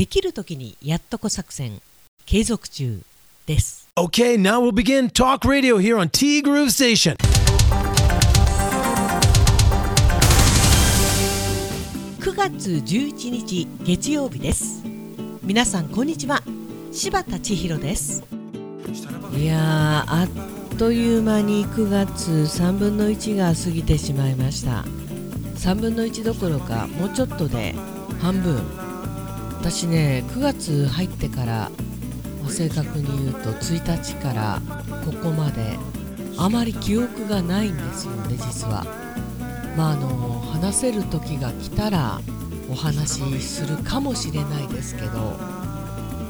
できる時にやっとこ作戦継続中です。Okay, now we'll begin Talk Radio here on T Groove Station. 9月11日月曜日です。皆さんこんにちは。柴田千尋です。いやーあっという間に9月3分の1が過ぎてしまいました。3分の1どころかもうちょっとで半分私ね9月入ってから正確に言うと1日からここまであまり記憶がないんですよね実は。まああの話せる時が来たらお話しするかもしれないですけど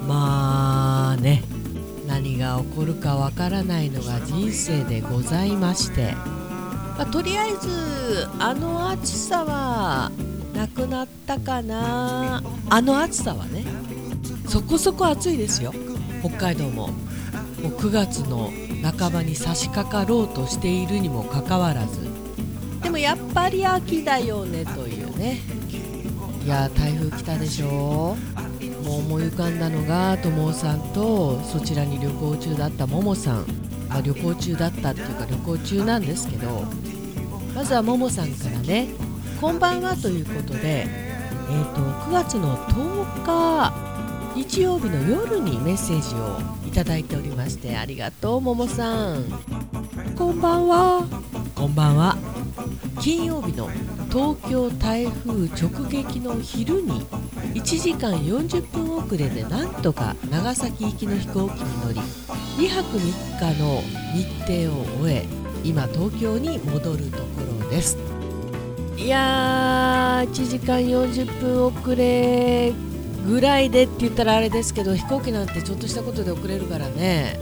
まあね何が起こるかわからないのが人生でございまして。まあ、とりあえずあの暑さはなくなったかな。あの暑さはねそこそこ暑いですよ。北海道も。もう9月の半ばに差し掛かろうとしているにもかかわらず。でもやっぱり秋だよねというね。いや台風来たでしょう。もう思い浮かんだのが友さんとそちらに旅行中だったももさん、まあ、旅行中だったっていうか旅行中なんですけど。まずはももさんからね「こんばんは」ということで、えーと、9月の10日日曜日の夜にメッセージをいただいておりましてありがとうももさん。こんばんは。こんばんは。金曜日の東京台風直撃の昼に1時間40分遅れでなんとか長崎行きの飛行機に乗り2泊3日の日程を終え今東京に戻るところですいやー1時間40分遅れぐらいでって言ったらあれですけど飛行機なんてちょっとしたことで遅れるからね。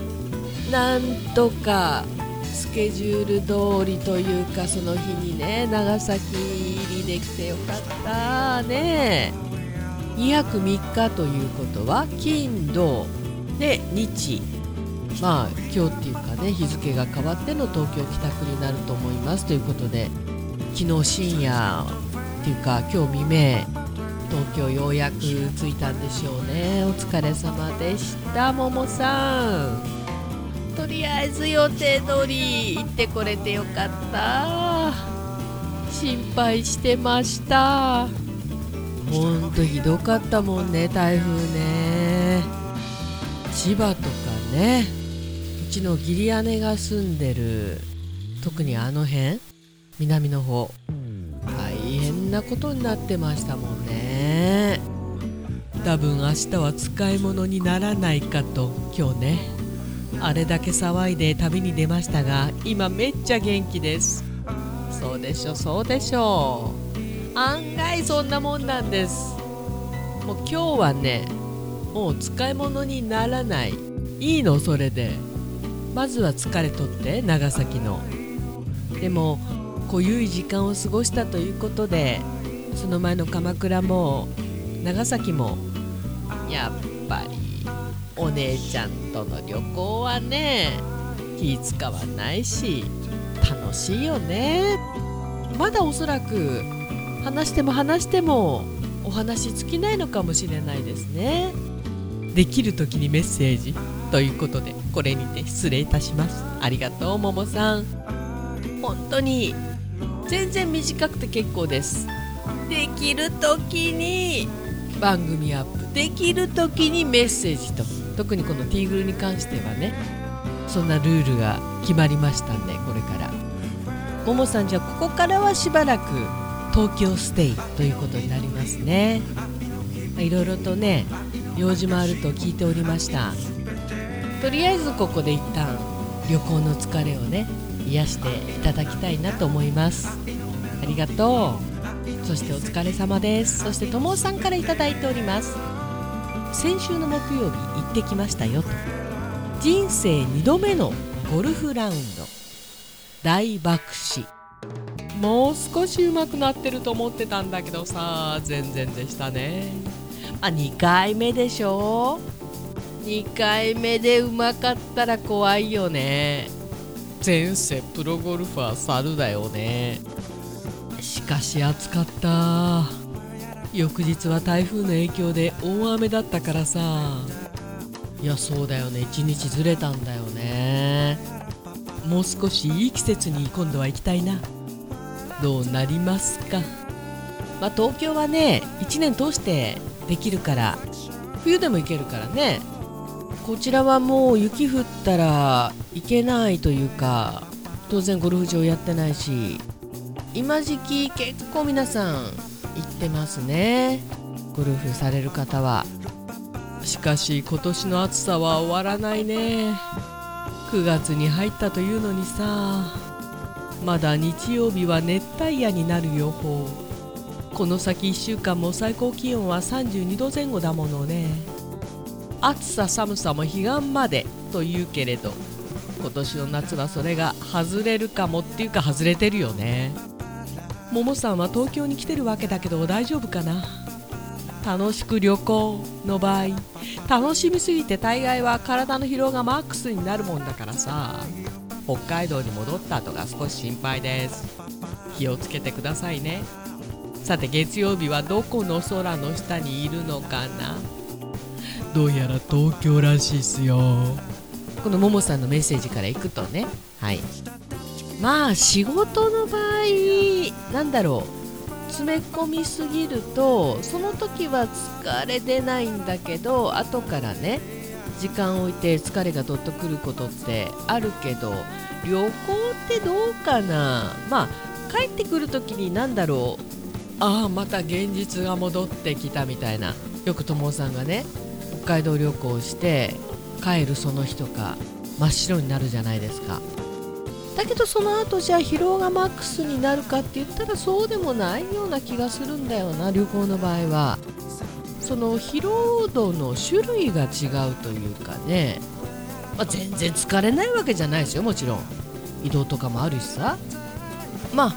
なんとかスケジュール通りというかその日にね長崎入りできてよかったね。2泊3日ということは金土で日。まあ今日っていうかね日付が変わっての東京帰宅になると思いますということで。昨日深夜っていうか今日未明東京ようやく着いたんでしょうね。お疲れ様でした。ももさん。とりあえず予定通り行ってこれてよかった。心配してました。ほんとひどかったもんね台風ね。千葉とかねうちの義理姉が住んでる特にあの辺南の方。大変なことになってましたもんね。多分明日は使い物にならないかと今日ね。あれだけ騒いで旅に出ましたが今めっちゃ元気です。そうでしょそうでしょ案外そんなもんなんです。もう今日はねもう使い物にならない。いいのそれで。まずは疲れとって長崎の。でも濃ゆい時間を過ごしたということでその前の鎌倉も長崎もやっぱりお姉ちゃんとの旅行はね気使わないし楽しいよね。まだおそらく話しても話してもお話尽きないのかもしれないですね。できる時にメッセージということでこれにて失礼いたします。ありがとうももさん。本当に全然短くて結構です。できる時に。番組アップ。できる時にメッセージと。特にこのティーグルに関してはね。そんなルールが決まりましたんでこれから。ももさんじゃあここからはしばらく東京ステイということになりますね。いろいろとね用事もあると聞いておりました。とりあえずここで一旦旅行の疲れをね癒していただきたいなと思います。ありがとう。そしてお疲れ様です。そしてともさんから頂いております。先週の木曜日行ってきましたよと。人生2度目のゴルフラウンド。大爆死。もう少し上手くなってると思ってたんだけどさ全然でしたね。あ2回目でしょ？2回目でうまかったら怖いよね前世プロゴルファー猿だよね。しかし暑かった。翌日は台風の影響で大雨だったからさ。いやそうだよね。一日ずれたんだよね。もう少しいい季節に今度は行きたいな。どうなりますか？まあ東京はね1年通してできるから。冬でも行けるからねこちらはもう雪降ったらいけないというか当然ゴルフ場やってないし今時期結構皆さん行ってますね。ゴルフされる方は。しかし今年の暑さは終わらないね。9月に入ったというのにさまだ日曜日は熱帯夜になる予報この先1週間も最高気温は32度前後だものね。暑さ寒さも彼岸までというけれど今年の夏はそれが外れるかもっていうか外れてるよね。ももさんは東京に来てるわけだけど大丈夫かな？楽しく旅行の場合。楽しみすぎて大概は体の疲労がマックスになるもんだからさ。北海道に戻った後が少し心配です。気をつけてくださいね。さて月曜日はどこの空の下にいるのかな？どうやら東京らしいっすよ。このももさんのメッセージからいくとね。はい。まあ仕事の場合なんだろう。詰め込みすぎるとその時は疲れ出ないんだけど後からね時間を置いて疲れがどっとくることってあるけど旅行ってどうかな。まあ帰ってくる時に何だろう。ああまた現実が戻ってきたみたいな。よく友さんがね海道旅行して帰るその日とか真っ白になるじゃないですか。だけどその後じゃあ疲労がマックスになるかって言ったらそうでもないような気がするんだよな旅行の場合は。その疲労度の種類が違うというかね、まあ、全然疲れないわけじゃないですよもちろん。移動とかもあるしさ。まあ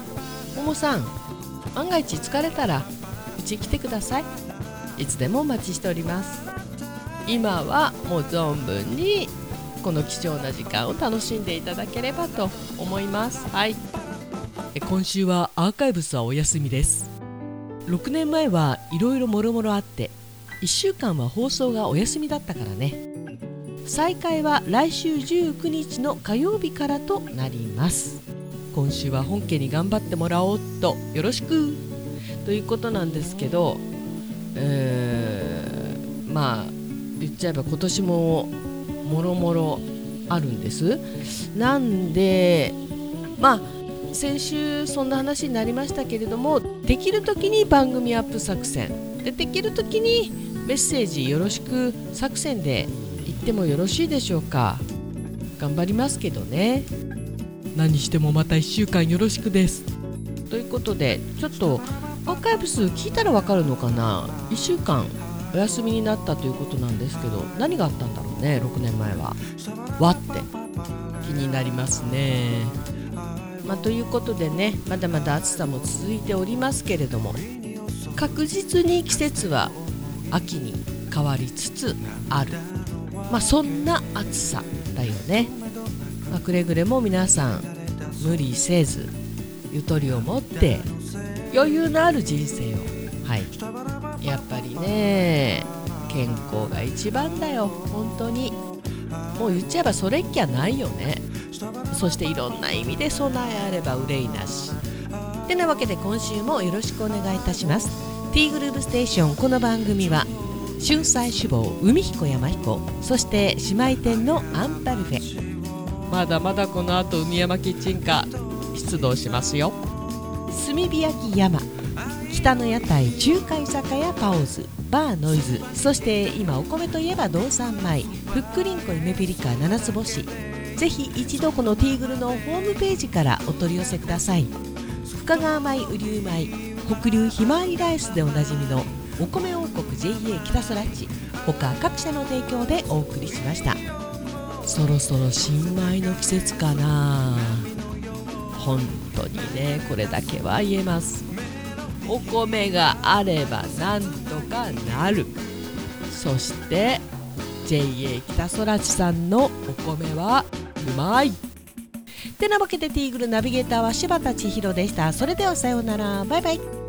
ももさん万が一疲れたらうち来てください。いつでもお待ちしております。今はもう存分にこの貴重な時間を楽しんでいただければと思います。はい。今週はアーカイブスはお休みです。6年前はいろいろもろもろあって1週間は放送がお休みだったからね。再開は来週19日の火曜日からとなります。今週は本家に頑張ってもらおうとよろしく。ということなんですけど、えー、まあちゃえば今年ももろもろあるんです。なんでまあ先週そんな話になりましたけれどもできる時に番組アップ作戦。でできる時にメッセージよろしく作戦で言ってもよろしいでしょうか。頑張りますけどね。何してもまた1週間よろしくです。ということでちょっとアーカイブ数聞いたらわかるのかな？1週間お休みになったということなんですけど何があったんだろうね6年前は。わって。気になりますね。まあ、ということでねまだまだ暑さも続いておりますけれども確実に季節は秋に変わりつつある。まあそんな暑さだよね、まあ、くれぐれも皆さん無理せずゆとりを持って余裕のある人生をね。健康が一番だよ。本当に。もう言っちゃえばそれっきゃないよね。そしていろんな意味で備えあれば憂いなし。てなわけで今週もよろしくお願いいたします。T グループステーション。この番組は春菜志望海彦山彦。そして姉妹店のアンパルフェ。まだまだこの後海山キッチンカー。出動しますよ。炭火焼き山北の屋台中華居酒屋パオズバーノイズそして今お米といえば道産米ふっくりんこ夢ピリカ七つ星。ぜひ一度このティーグルのホームページからお取り寄せください。深川米雨竜米北流ひまわりライスでおなじみのお米王国 JA 北空地。他各社の提供でお送りしました。そろそろ新米の季節かな。本当にねこれだけは言えます。お米があればなんとかなる。そして JA 北空地さんのお米はうまい。てなわけでティーグルナビゲーターは柴田千尋でした。それではさようなら。バイバイ。